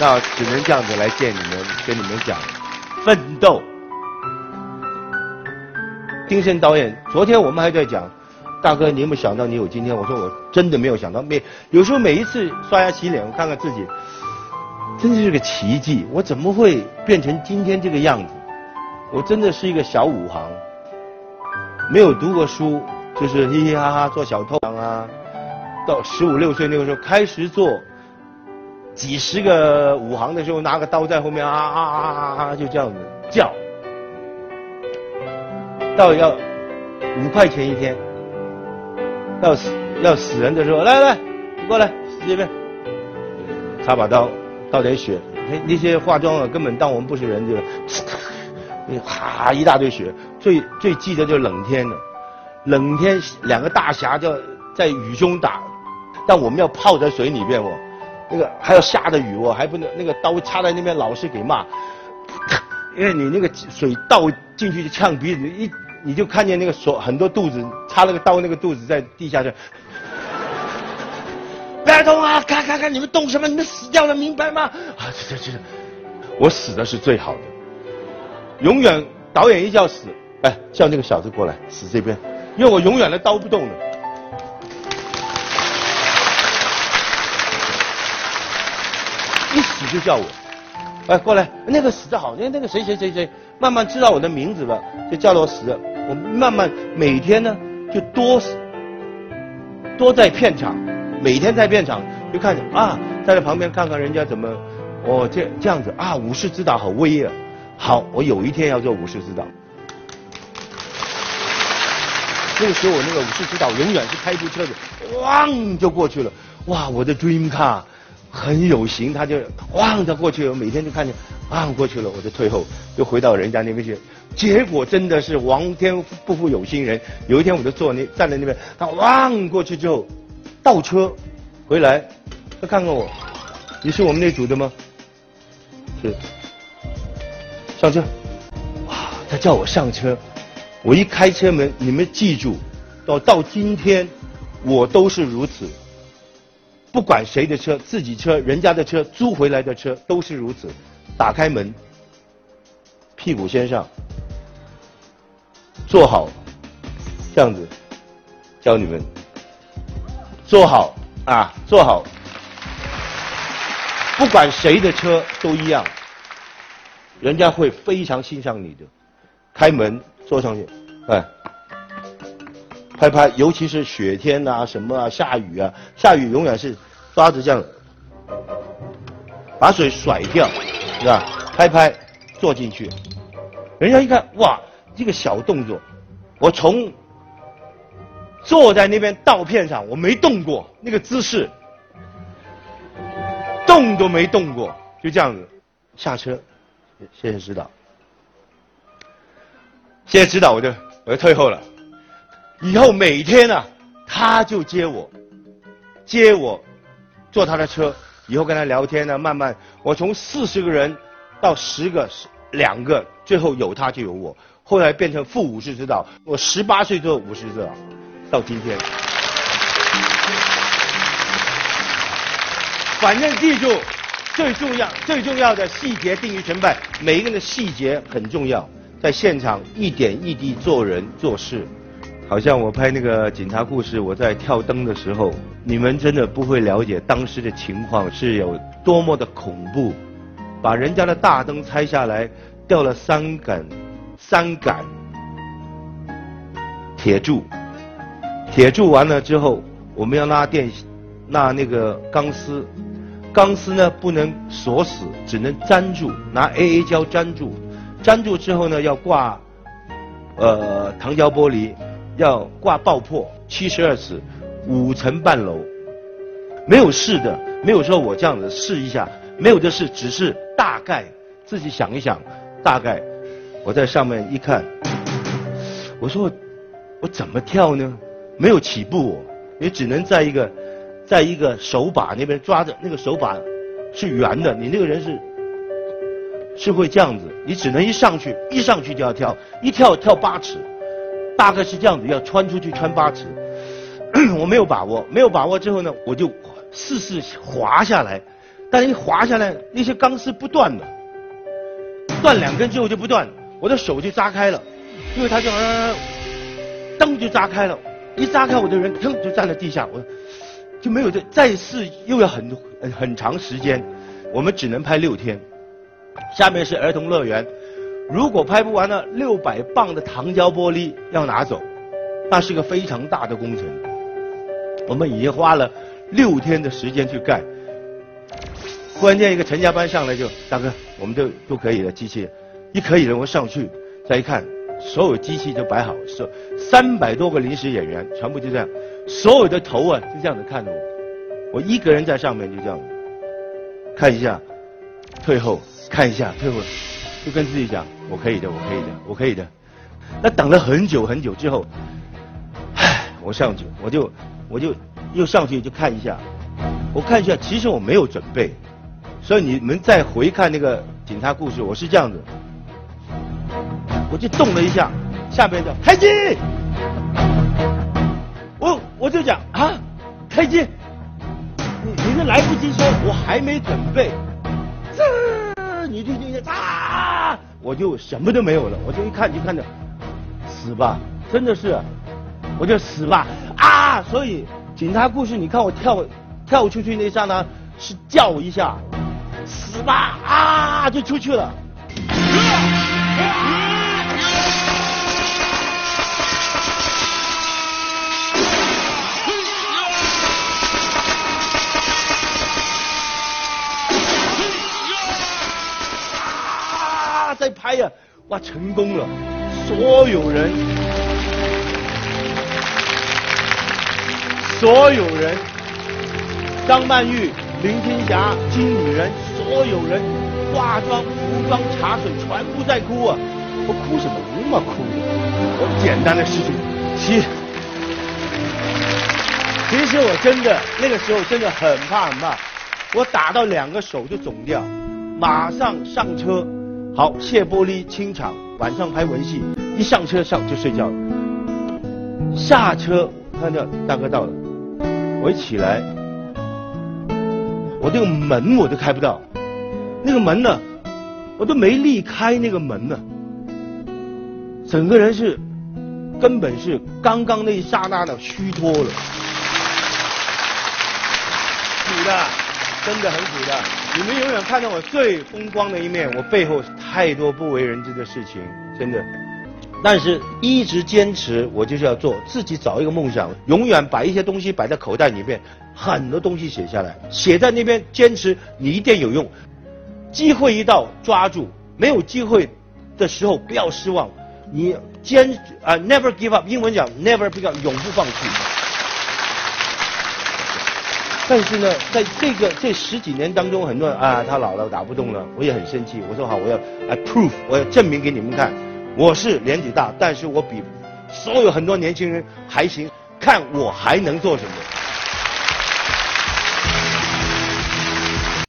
那只能这样子来见你们，跟你们讲，奋斗。丁晟导演，昨天我们还在讲，大哥，你有没有想到你有今天？我说我真的没有想到，每有时候每一次刷牙洗脸，我看看自己，真的是个奇迹。我怎么会变成今天这个样子？我真的是一个小武行，没有读过书，就是嘻嘻哈哈做小偷啊。到十五六岁那个时候开始做几十个武行的时候，拿个刀在后面啊啊啊啊啊，就这样子叫。到要五块钱一天，到死要死人的时候，来来，你过来死这边，插把刀，倒点血，哎，那些化妆的根本当我们不是人，就，哈一大堆血。最最记得就是冷天的，冷天两个大侠就在雨中打，但我们要泡在水里边哦，那个还要下着雨哦，还不能那个刀插在那边老是给骂，因为你那个水倒进去就呛鼻子一。你就看见那个手很多肚子插了个刀，那个肚子在地下就，别动啊！看看看，你们动什么？你们死掉了，明白吗？啊，这这这，我死的是最好的，永远导演一叫死，哎，叫那个小子过来死这边，因为我永远的刀不动了，死就叫我，哎，过来，那个死的好，那那个谁谁谁谁。慢慢知道我的名字了，就叫我死。我慢慢每天呢，就多多在片场，每天在片场就看着啊，在旁边看看人家怎么，哦这这样子啊，武士指导好威啊！好，我有一天要做武士指导。那个时候我那个武士指导永远是开一部车子，汪就过去了。哇，我的 dream car 很有型，他就晃着过去了。每天就看见。晃，过去了，我就退后，又回到人家那边去。结果真的是王天不负有心人，有一天我就坐那站在那边，他望过去之后，倒车回来，他看看我，你是我们那组的吗？是。上车。哇，他叫我上车，我一开车门，你们记住，到到今天，我都是如此。不管谁的车，自己车、人家的车、租回来的车，都是如此。打开门，屁股先上，坐好，这样子，教你们，坐好啊，坐好，不管谁的车都一样，人家会非常欣赏你的。开门，坐上去，哎，拍拍，尤其是雪天呐，什么啊，下雨啊，下雨永远是抓着这样，把水甩掉。是吧？拍拍，坐进去，人家一看，哇，这个小动作，我从坐在那边倒片上，我没动过那个姿势，动都没动过，就这样子下车，谢谢指导，谢谢指导，我就我就退后了。以后每天呢，他就接我，接我，坐他的车。以后跟他聊天呢，慢慢我从四十个人到十个、两个，最后有他就有我。后来变成副武士指导，我十八岁做武士指导，到今天。反正记住，最重要、最重要的细节定义成败，每一个人的细节很重要，在现场一点一滴做人做事。好像我拍那个警察故事，我在跳灯的时候，你们真的不会了解当时的情况是有多么的恐怖。把人家的大灯拆下来，掉了三杆，三杆铁柱，铁柱完了之后，我们要拉电，拉那个钢丝，钢丝呢不能锁死，只能粘住，拿 AA 胶粘住，粘住之后呢要挂，呃糖胶玻璃。要挂爆破七十二尺，五层半楼，没有试的，没有说我这样子试一下，没有的事，只是大概自己想一想，大概我在上面一看，我说我怎么跳呢？没有起步，也只能在一个在一个手把那边抓着，那个手把是圆的，你那个人是是会这样子，你只能一上去，一上去就要跳，一跳跳八尺。大概是这样子，要穿出去穿八尺，我没有把握，没有把握之后呢，我就试试滑下来，但一滑下来，那些钢丝不断的，断两根之后就不断，我的手就扎开了，因为它就灯就扎开了，一扎开我的人腾就站在地下，我就没有再再试又要很很长时间，我们只能拍六天。下面是儿童乐园，如果拍不完呢，六百磅的糖胶玻璃要拿走，那是个非常大的工程。我们已经花了六天的时间去盖。忽然间，一个陈家班上来就大哥，我们都都可以了，机器一可以了，我上去再一看，所有机器都摆好，是三百多个临时演员，全部就这样，所有的头啊就这样子看着我，我一个人在上面就这样看一下，退后。看一下，退后，就跟自己讲，我可以的，我可以的，我可以的。那等了很久很久之后，唉，我上去，我就，我就又上去就看一下，我看一下，其实我没有准备，所以你们再回看那个警察故事，我是这样子，我就动了一下，下边叫开机，我我就讲啊，开机，你你是来不及说，我还没准备。这你就听见啊，我就什么都没有了，我就一看就看着，死吧，真的是，我就死吧。所以警察故事，你看我跳跳出去那刹那是叫一下，死吧啊，就出去了。啊！再拍呀，哇，成功了！所有人，所有人，张曼玉、林青霞、金女人，所有人，化妆、服装、茶水，全部在哭啊！我哭什么？那么哭的？我简单的事情，其其实我真的那个时候真的很怕很怕，我打到两个手就肿掉，马上上车。好，卸玻璃清场，晚上拍文戏，一上车上就睡觉了。下车看到大哥到了，我起来，我这个门我都开不到，那个门呢，我都没力开那个门呢，整个人是根本是刚刚那一刹那的虚脱了，苦的，真的很苦的。你们永远看到我最风光的一面，我背后太多不为人知的事情，真的。但是一直坚持，我就是要做，自己找一个梦想，永远把一些东西摆在口袋里面，很多东西写下来，写在那边，坚持你一定有用。机会一到抓住，没有机会的时候不要失望，你坚啊，never give up，英文讲 never give up，永不放弃。但是呢，在这个这十几年当中，很多人啊，他老了打不动了，我也很生气。我说好，我要来 proof，我要证明给你们看，我是年纪大，但是我比所有很多年轻人还行，看我还能做什么。